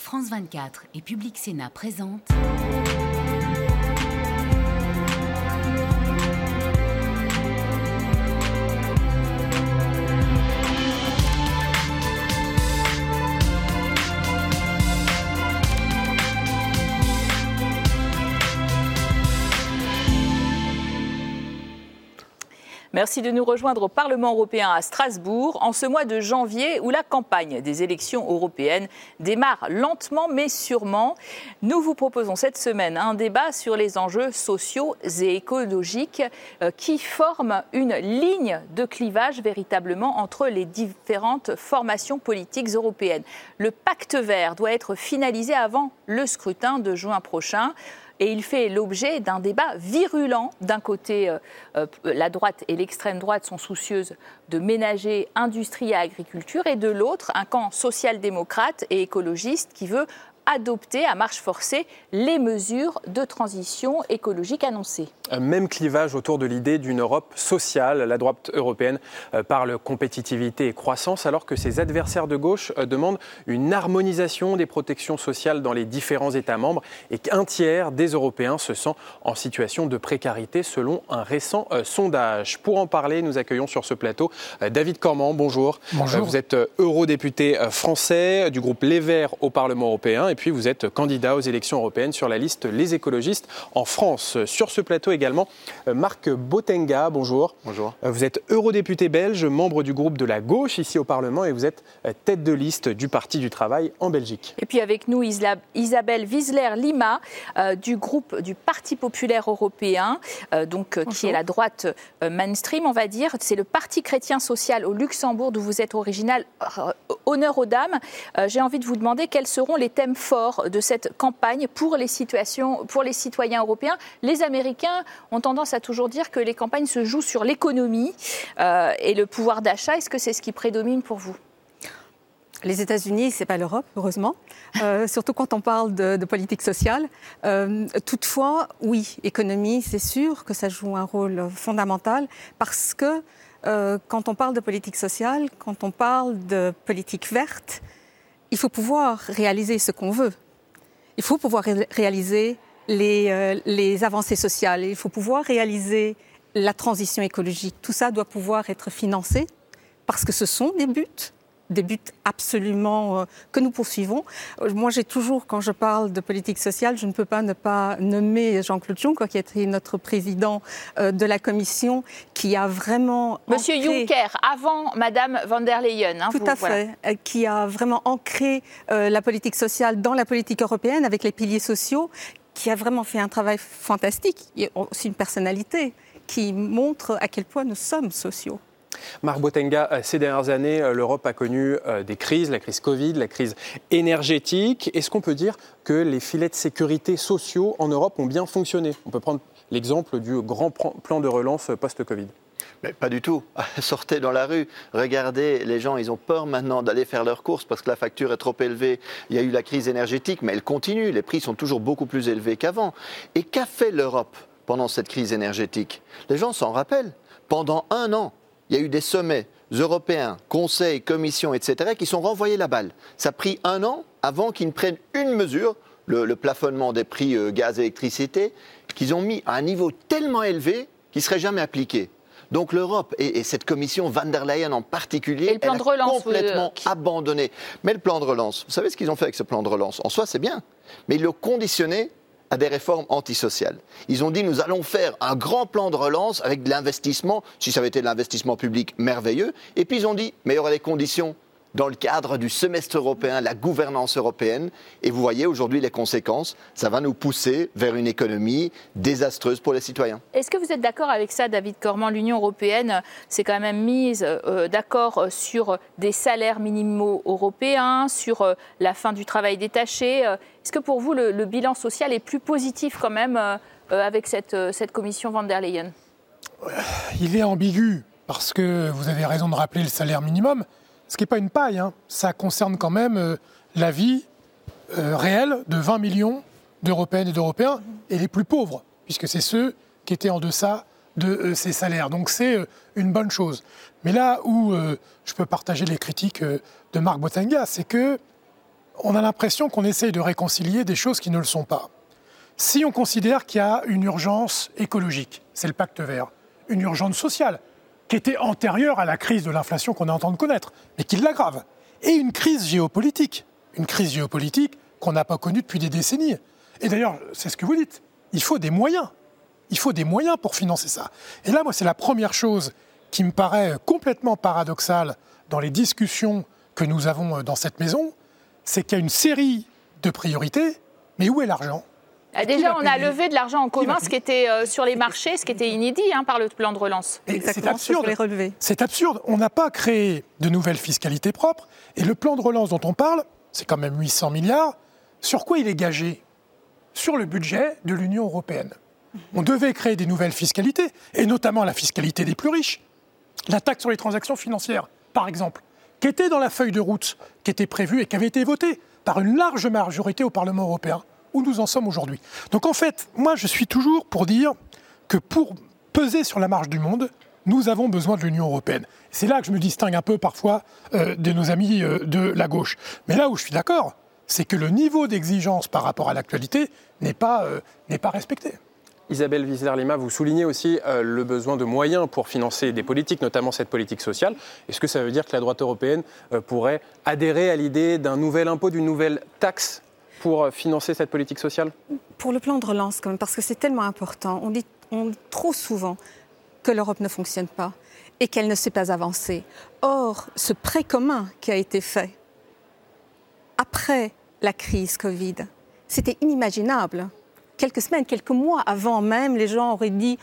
France 24 et Public Sénat présentent. Merci de nous rejoindre au Parlement européen à Strasbourg en ce mois de janvier où la campagne des élections européennes démarre lentement mais sûrement. Nous vous proposons cette semaine un débat sur les enjeux sociaux et écologiques euh, qui forment une ligne de clivage véritablement entre les différentes formations politiques européennes. Le pacte vert doit être finalisé avant le scrutin de juin prochain et il fait l'objet d'un débat virulent. D'un côté, euh, euh, la droite et l'extrême droite sont soucieuses de ménager industrie et agriculture, et de l'autre, un camp social-démocrate et écologiste qui veut adopter à marche forcée les mesures de transition écologique annoncées. Même clivage autour de l'idée d'une Europe sociale. La droite européenne euh, parle compétitivité et croissance alors que ses adversaires de gauche euh, demandent une harmonisation des protections sociales dans les différents États membres et qu'un tiers des Européens se sent en situation de précarité selon un récent euh, sondage. Pour en parler, nous accueillons sur ce plateau David Cormand. Bonjour. Bonjour. Vous êtes eurodéputé français du groupe Les Verts au Parlement européen et puis vous êtes candidat aux élections européennes sur la liste Les écologistes en France. Sur ce plateau également, euh, Marc Botenga, bonjour. Bonjour. Euh, vous êtes eurodéputé belge, membre du groupe de la gauche ici au Parlement et vous êtes euh, tête de liste du Parti du Travail en Belgique. Et puis avec nous Isabelle Wiesler-Lima du groupe du Parti populaire européen, donc, qui est la droite mainstream, on va dire. C'est le Parti chrétien social au Luxembourg d'où vous êtes original. honneur aux dames. J'ai envie de vous demander quels seront les thèmes fort de cette campagne pour les, situations, pour les citoyens européens. Les Américains ont tendance à toujours dire que les campagnes se jouent sur l'économie euh, et le pouvoir d'achat. Est-ce que c'est ce qui prédomine pour vous? Les États-Unis, c'est pas l'Europe, heureusement, euh, surtout quand on parle de, politique sociale. Euh, toutefois, oui, économie, c'est sûr que ça joue un rôle fondamental parce que quand on parle de politique sociale, quand on parle de politique verte, il faut pouvoir réaliser ce qu'on veut. Il faut pouvoir réaliser les, euh, les, avancées sociales. Il faut pouvoir réaliser la transition écologique. Tout ça doit pouvoir être financé parce que ce sont des buts des buts absolument euh, que nous poursuivons. Euh, moi, j'ai toujours, quand je parle de politique sociale, je ne peux pas ne pas nommer Jean-Claude Juncker, qui été notre président euh, de la Commission, qui a vraiment... Monsieur Juncker, avant Madame van der Leyen. Hein, Tout à fait, qui a vraiment ancré la politique sociale dans la politique européenne avec les piliers sociaux, qui a vraiment fait un travail fantastique. A aussi une personnalité qui montre à quel point nous sommes sociaux. Marc Botenga, euh, ces dernières années, euh, l'Europe a connu euh, des crises, la crise Covid, la crise énergétique. Est-ce qu'on peut dire que les filets de sécurité sociaux en Europe ont bien fonctionné? On peut prendre l'exemple du grand plan de relance post-Covid. Mais pas du tout. Sortez dans la rue, regardez, les gens, ils ont peur maintenant d'aller faire leurs courses parce que la facture est trop élevée. Il y a eu la crise énergétique, mais elle continue. Les prix sont toujours beaucoup plus élevés qu'avant. Et qu'a fait l'Europe pendant cette crise énergétique? Les gens s'en rappellent. Pendant un an, il y a eu des sommets européens, conseils, commissions, etc., qui sont renvoyés la balle. Ça a pris un an avant qu'ils ne prennent une mesure, le, plafonnement des prix euh, gaz et électricité, qu'ils ont mis à un niveau tellement élevé qu'il ne serait jamais appliqué. Donc l'Europe et, cette commission van der Leyen en particulier, elle a complètement abandonné. Mais le plan de relance, vous savez ce qu'ils ont fait avec ce plan de relance? En soi, c'est bien, mais ils l'ont conditionné à des réformes antisociales. Ils ont dit nous allons faire un grand plan de relance avec de l'investissement, si ça avait été de l'investissement public, merveilleux. Et puis ils ont dit mais il y aura des conditions dans le cadre du semestre européen, la gouvernance européenne. Et vous voyez aujourd'hui les conséquences. Ça va nous pousser vers une économie désastreuse pour les citoyens. Est-ce que vous êtes d'accord avec ça, David Cormand L'Union européenne s'est quand même mise euh, d'accord sur des salaires minimaux européens, sur euh, la fin du travail détaché. Euh, est-ce que pour vous, le, bilan social est plus positif quand même avec cette, cette commission van der Leyen? Il est ambigu parce que vous avez raison de rappeler le salaire minimum ce qui n'est pas une paille, hein. ça concerne quand même euh, la vie euh, réelle de 20 millions d'Européennes et d'Européens, et les plus pauvres, puisque c'est ceux qui étaient en deçà de euh, ces salaires. Donc c'est une bonne chose. Mais là où je peux partager les critiques de Marc Botenga, c'est que on a l'impression qu'on essaye de réconcilier des choses qui ne le sont pas. Si on considère qu'il y a une urgence écologique, c'est le pacte vert, une urgence sociale, qui était antérieure à la crise de l'inflation qu'on est en train de connaître, mais qui l'aggrave, et une crise géopolitique, une crise géopolitique qu'on n'a pas connue depuis des décennies. Et d'ailleurs, c'est ce que vous dites, il faut des moyens. Il faut des moyens pour financer ça. Et là, moi, c'est la première chose qui me paraît complètement paradoxale dans les discussions que nous avons euh, dans cette maison, c'est qu'il y a une série de priorités, mais où est l'argent? Déjà, on a levé de l'argent en commun, ce qui était euh, sur les marchés, ce qui était inédit hein, par le plan de relance. C'est absurde. C'est absurde. On n'a pas créé de nouvelles fiscalités propres. Et le plan de relance dont on parle, c'est quand même 800 milliards. Sur quoi il est gagé? Sur le budget de l'Union européenne. On devait créer des nouvelles fiscalités, et notamment la fiscalité des plus riches. La taxe sur les transactions financières, par exemple, qui était dans la feuille de route, qui était prévue et qui avait été votée par une large majorité au Parlement européen, où nous en sommes aujourd'hui. Donc en fait, moi je suis toujours pour dire que pour peser sur la marge du monde, nous avons besoin de l'Union européenne. C'est là que je me distingue un peu parfois euh, de nos amis euh, de la gauche. Mais là où je suis d'accord, c'est que le niveau d'exigence par rapport à l'actualité n'est pas, euh, respecté. Isabelle Wiesler-Lima, vous soulignez aussi le besoin de moyens pour financer des politiques, notamment cette politique sociale. Est-ce que ça veut dire que la droite européenne pourrait adhérer à l'idée d'un nouvel impôt, d'une nouvelle taxe pour euh, financer cette politique sociale? Pour le plan de relance, parce que c'est tellement important. On dit, trop souvent que l'Europe ne fonctionne pas et qu'elle ne sait pas avancer. Or, ce prêt commun qui a été fait après la crise Covid, c'était inimaginable quelques semaines, quelques mois avant même, les gens auraient dit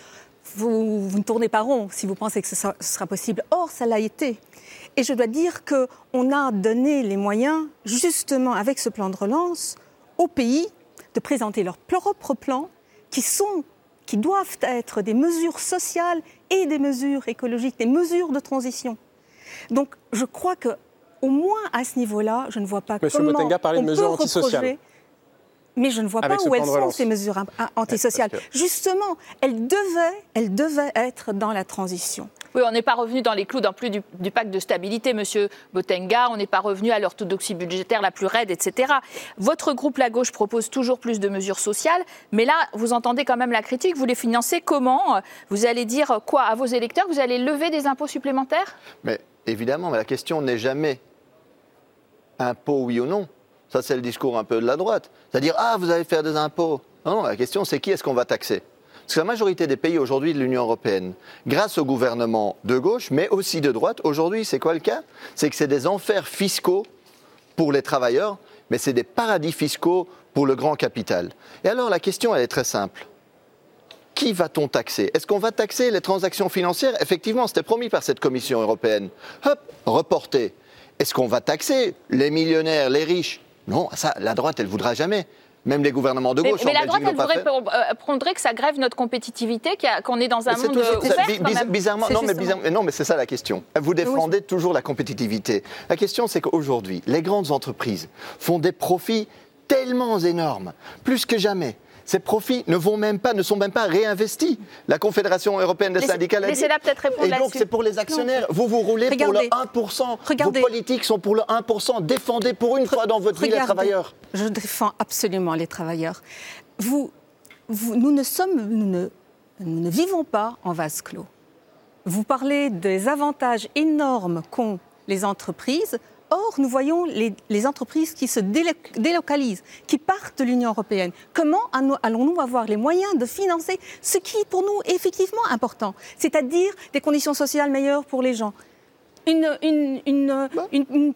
vous, ne tournez pas rond si vous pensez que ce sera, possible. Or, ça l'a été. Et je dois dire qu'on a donné les moyens, justement avec ce plan de relance, aux pays de présenter leurs propres plans qui sont qui doivent être des mesures sociales et des mesures écologiques, des mesures de transition. Donc, je crois que au moins à ce niveau-là, je ne vois pas Monsieur comment Botenga parlait de mesures antisociales mais je ne vois pas où elles sont, ces mesures antisociales. Justement, elles devaient, elles devaient être dans la transition. Oui, on n'est pas revenu dans les clous du, pacte de stabilité, Monsieur Botenga. On n'est pas revenu à l'orthodoxie budgétaire la plus raide, etc. Votre groupe, la gauche, propose toujours plus de mesures sociales, mais là, vous entendez quand même la critique. Vous les financez comment? Vous allez dire quoi à vos électeurs? Vous allez lever des impôts supplémentaires? Mais évidemment, mais la question n'est jamais impôt oui ou non. Ça, c'est le discours un peu de la droite. C'est-à-dire, ah, vous allez faire des impôts. Non, non, la question, c'est qui est-ce qu'on va taxer? Parce que la majorité des pays aujourd'hui de l'Union européenne, grâce au gouvernement de gauche, mais aussi de droite, aujourd'hui, c'est quoi le cas? C'est que c'est des enfers fiscaux pour les travailleurs, mais c'est des paradis fiscaux pour le grand capital. Et alors, la question, elle est très simple. Qui va-t-on taxer? Est-ce qu'on va taxer les transactions financières? Effectivement, c'était promis par cette Commission européenne. Hop, reporté. Est-ce qu'on va taxer les millionnaires, les riches? Non, ça, la droite, elle voudra jamais. Même les gouvernements de gauche. Mais, mais la droite, elle voudrait, euh, prendrait que ça grève notre compétitivité, qu'on est dans un monde ouvert. bizarrement, non mais, non, mais c'est ça la question. Vous défendez toujours la compétitivité. La question, c'est qu'aujourd'hui, les grandes entreprises font des profits tellement énormes, plus que jamais ces profits ne vont même pas, ne sont même pas réinvestis. La Confédération européenne des syndicats l'a dit. peut-être répondre Et donc c'est pour les actionnaires. Vous vous roulez pour le 1%. Regardez. Vos politiques sont pour le 1%. Défendez pour une fois dans votre vie les travailleurs. Je défends absolument les travailleurs. Vous, nous ne sommes, nous ne, nous ne vivons pas en vase clos. Vous parlez des avantages énormes qu'ont les entreprises Or, nous voyons les, entreprises qui se délocalisent, qui partent de l'Union européenne. Comment allons-nous avoir les moyens de financer ce qui, pour nous, est effectivement important, c'est-à-dire des conditions sociales meilleures pour les gens, une, bah.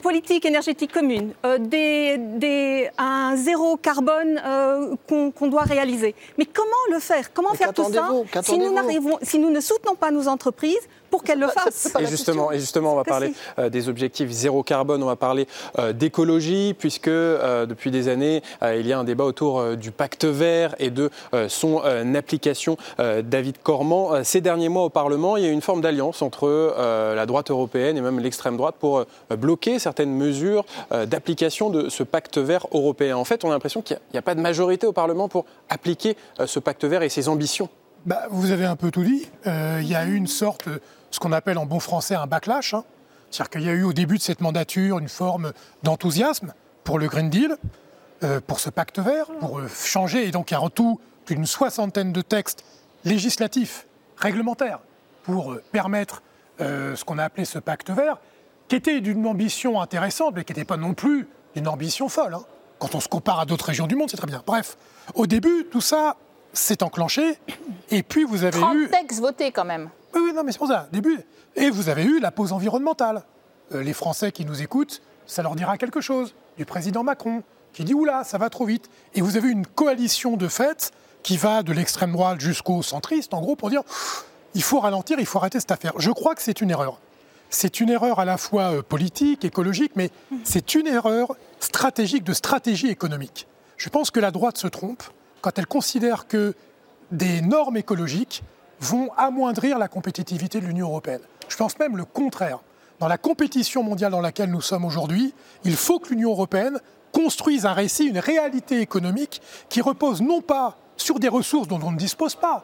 politique énergétique commune, euh, des, un zéro carbone euh, qu'on doit réaliser. Mais comment le faire? Comment faire tout ça si nous, si nous ne soutenons pas nos entreprises pour qu'elles le fassent et justement, et justement, on va parler euh, des objectifs zéro carbone, on va parler d'écologie, puisque depuis des années, il y a un débat autour du pacte vert et de son application. David Cormand, ces derniers mois au Parlement, il y a une forme d'alliance entre la droite européenne même l'extrême droite pour euh, bloquer certaines mesures euh, d'application de ce pacte vert européen. En fait, on a l'impression qu'il n'y a, pas de majorité au Parlement pour appliquer euh, ce pacte vert et ses ambitions. Bah, vous avez un peu tout dit. Il y a eu une sorte, ce qu'on appelle en bon français un backlash. Hein. C'est-à-dire qu'il y a eu au début de cette mandature une forme d'enthousiasme pour le Green Deal, euh, pour ce pacte vert, pour euh, changer. Et donc il y a en tout une soixantaine de textes législatifs, réglementaires, pour euh, permettre ce qu'on a appelé ce pacte vert, qui était d'une ambition intéressante, mais qui n'était pas non plus d'une ambition folle. Hein. Quand on se compare à d'autres régions du monde, c'est très bien. Bref, au début, tout ça s'est enclenché, et puis vous avez 30 eu... textes votés quand même. Oui, oui, non, mais c'est pour ça, début. Et vous avez eu la pause environnementale. les Français qui nous écoutent, ça leur dira quelque chose. Du président Macron, qui dit oula, ça va trop vite. Et vous avez une coalition de fait qui va de l'extrême droite jusqu'au centriste, en gros, pour dire il faut ralentir, il faut arrêter cette affaire. Je crois que c'est une erreur. C'est une erreur à la fois euh, politique, écologique, mais c'est une erreur stratégique de stratégie économique. Je pense que la droite se trompe quand elle considère que des normes écologiques vont amoindrir la compétitivité de l'Union européenne. Je pense même le contraire. Dans la compétition mondiale dans laquelle nous sommes aujourd'hui, il faut que l'Union européenne construisent un récit, une réalité économique qui repose non pas sur des ressources dont on ne dispose pas,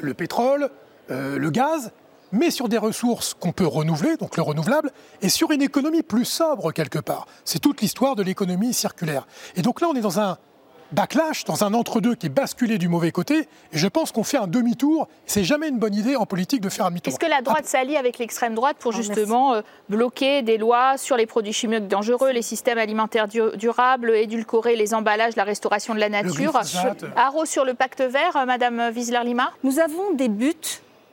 le pétrole, euh, le gaz, mais sur des ressources qu'on peut renouveler, donc le renouvelable, et sur une économie plus sobre quelque part. C'est toute l'histoire de l'économie circulaire. Et donc là, on est dans un backlash, dans un entre-deux qui est basculé du mauvais côté. Et je pense qu'on fait un demi-tour. C'est jamais une bonne idée en politique de faire un demi-tour. Est-ce que la droite s'allie avec l'extrême droite pour ah, justement euh, bloquer des lois sur les produits chimiques dangereux, les systèmes alimentaires durables, édulcorer les emballages, la restauration de la nature? Haro sur le pacte vert, euh, Madame Wiesler-Lima Nous avons des buts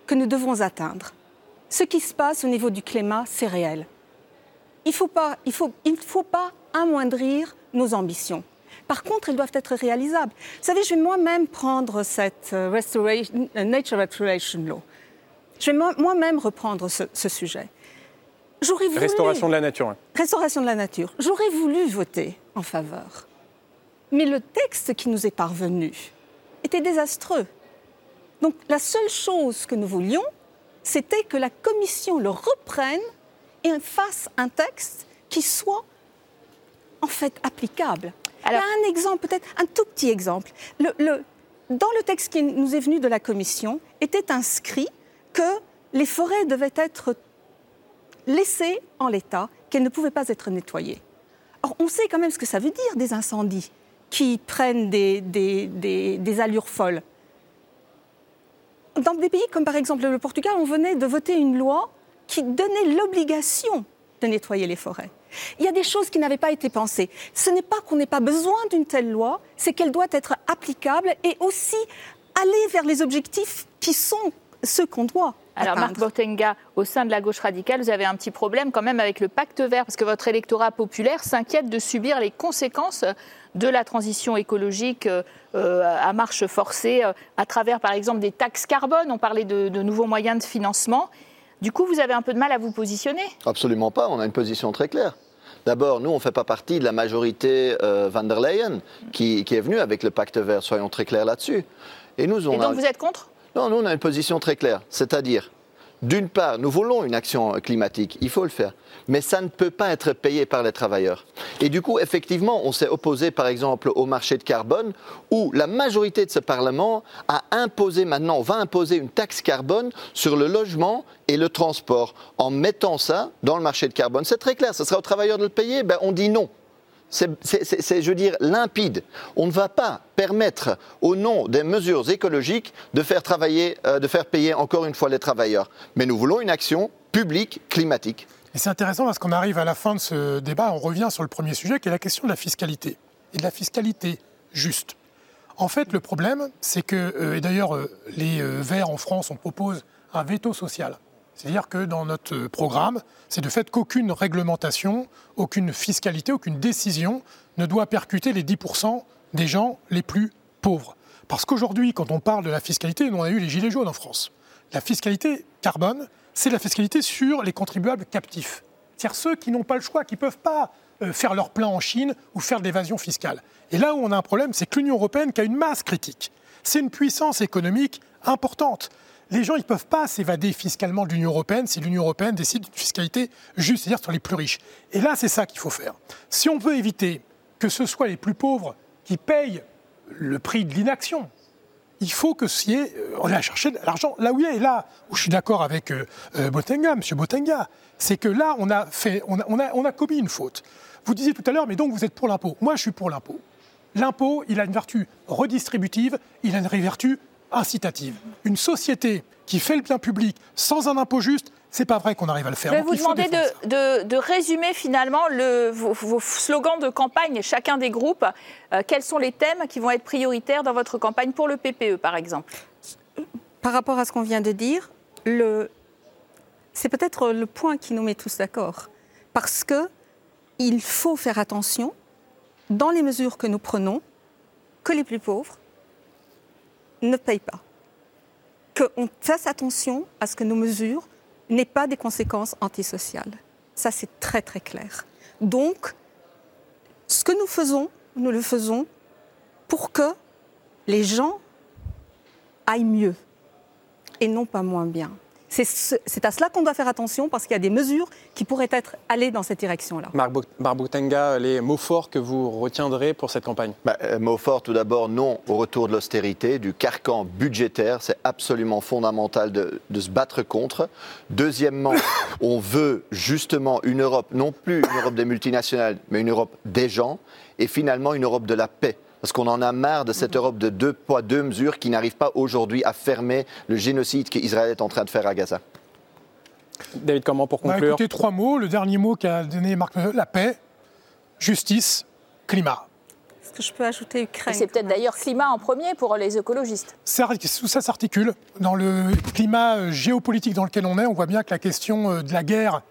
que nous devons atteindre. Ce qui se passe au niveau du climat, c'est réel. Il ne faut, pas, il faut, il faut pas amoindrir nos ambitions. Par contre, elles doivent être réalisables. Vous savez, je vais moi-même prendre cette euh, euh, Nature Restoration Law. Je vais moi-même reprendre ce, sujet. Voulu, Restauration de la nature. Restauration de la nature. J'aurais voulu voter en faveur. Mais le texte qui nous est parvenu était désastreux. Donc la seule chose que nous voulions, c'était que la Commission le reprenne et fasse un texte qui soit en fait applicable. Il y a un exemple, peut-être un tout petit exemple. Le, dans le texte qui nous est venu de la Commission, était inscrit que les forêts devaient être laissées en l'état, qu'elles ne pouvaient pas être nettoyées. Or, on sait quand même ce que ça veut dire des incendies qui prennent des allures folles. Dans des pays comme par exemple le Portugal, on venait de voter une loi qui donnait l'obligation de nettoyer les forêts. Il y a des choses qui n'avaient pas été pensées. Ce n'est pas qu'on n'ait pas besoin d'une telle loi, c'est qu'elle doit être applicable et aussi aller vers les objectifs qui sont ceux qu'on doit. Alors Marc Botenga, au sein de la gauche radicale, vous avez un petit problème quand même avec le pacte vert, parce que votre électorat populaire s'inquiète de subir les conséquences de la transition écologique euh, à marche forcée, euh, à travers par exemple des taxes carbone, on parlait de nouveaux moyens de financement. Du coup, vous avez un peu de mal à vous positionner Absolument pas, on a une position très claire. D'abord, nous, on ne fait pas partie de la majorité euh, van der Leyen qui, est venue avec le pacte vert, soyons très clairs là-dessus. Et, nous, on Et donc vous êtes contre? Non, nous, on a une position très claire. C'est-à-dire, d'une part, nous voulons une action climatique, il faut le faire, mais ça ne peut pas être payé par les travailleurs. Et du coup, effectivement, on s'est opposé, par exemple, au marché de carbone, où la majorité de ce Parlement a imposé maintenant, va imposer une taxe carbone sur le logement et le transport, en mettant ça dans le marché de carbone. C'est très clair, ce sera aux travailleurs de le payer, ben, on dit non. C'est, je veux dire, limpide. On ne va pas permettre, au nom des mesures écologiques, de faire, travailler, euh, de faire payer encore une fois les travailleurs. Mais nous voulons une action publique climatique. Et c'est intéressant parce qu'on arrive à la fin de ce débat, on revient sur le premier sujet qui est la question de la fiscalité. Et de la fiscalité juste. En fait, le problème, c'est que, euh, et d'ailleurs, euh, les Verts en France, on propose un veto social. C'est-à-dire que dans notre programme, c'est de fait qu'aucune réglementation, aucune fiscalité, aucune décision ne doit percuter les 10% des gens les plus pauvres. Parce qu'aujourd'hui, quand on parle de la fiscalité, on a eu les gilets jaunes en France. La fiscalité carbone, c'est la fiscalité sur les contribuables captifs. C'est-à-dire ceux qui n'ont pas le choix, qui ne peuvent pas euh, faire leur plein en Chine ou faire de l'évasion fiscale. Et là où on a un problème, c'est que l'Union européenne, qui a une masse critique, c'est une puissance économique importante les gens ne peuvent pas s'évader fiscalement de l'Union européenne si l'Union européenne décide d'une fiscalité juste, c'est-à-dire sur les plus riches. Et là, c'est ça qu'il faut faire. Si on veut éviter que ce soit les plus pauvres qui payent le prix de l'inaction, il faut que si euh, on a cherché l'argent là où il est. Et là où je suis d'accord avec euh, euh, Botenga, M. Botenga, c'est que là, on, a, on a commis une faute. Vous disiez tout à l'heure, mais donc vous êtes pour l'impôt. Moi, je suis pour l'impôt. L'impôt, il a une vertu redistributive, il a une vertu incitative. Une société qui fait le bien public sans un impôt juste, c'est pas vrai qu'on arrive à le faire. Je vais vous demander de, de, de, résumer finalement le, vos, vos, slogans de campagne, chacun des groupes. Euh, quels sont les thèmes qui vont être prioritaires dans votre campagne pour le PPE, par exemple? Par rapport à ce qu'on vient de dire, le... c'est peut-être le point qui nous met tous d'accord. Parce que il faut faire attention, dans les mesures que nous prenons, que les plus pauvres ne payent pas. Qu'on fasse attention à ce que nos mesures n'aient pas des conséquences antisociales. Ça, c'est très très clair. Donc, ce que nous faisons, nous le faisons pour que les gens aillent mieux et non pas moins bien. C'est à cela qu'on doit faire attention parce qu'il y a des mesures qui pourraient être allées dans cette direction-là. Marc Barboutenga, les mots forts que vous retiendrez pour cette campagne? Bah, euh, Mots forts, tout d'abord, non au retour de l'austérité, du carcan budgétaire. C'est absolument fondamental de, de, se battre contre. Deuxièmement, on veut justement une Europe, non plus une Europe des multinationales, mais une Europe des gens. Et finalement, une Europe de la paix parce qu'on en a marre de cette Europe de deux poids, deux mesures qui n'arrive pas aujourd'hui à fermer le génocide qu'Israël est en train de faire à Gaza. David, comment pour conclure bah, Écoutez, trois mots. Le dernier mot qu'a donné Marc la paix, justice, climat. Est-ce que je peux ajouter Ukraine C'est peut-être d'ailleurs climat en premier pour les écologistes. Ça, tout ça s'articule. Dans le climat euh, géopolitique dans lequel on est, on voit bien que la question euh, de la guerre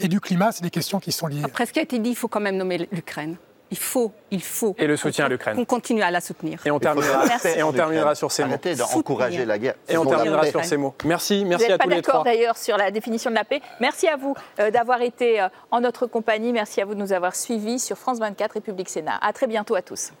et du climat, c'est des questions qui sont liées. Après ce qui a été dit, il faut quand même nommer l'Ukraine il faut, il faut. Et le soutien à l'Ukraine. Qu'on continue à la soutenir. Et on terminera, et on terminera sur ces mots. Arrêtez d'encourager la guerre. Et on terminera sur ces mots. Merci, merci Vous à tous les trois. Pas d'accord d'ailleurs sur la définition de la paix. Merci à vous euh, d'avoir été euh, en notre compagnie. Merci à vous de nous avoir suivis sur France 24 République Sénat. À très bientôt à tous.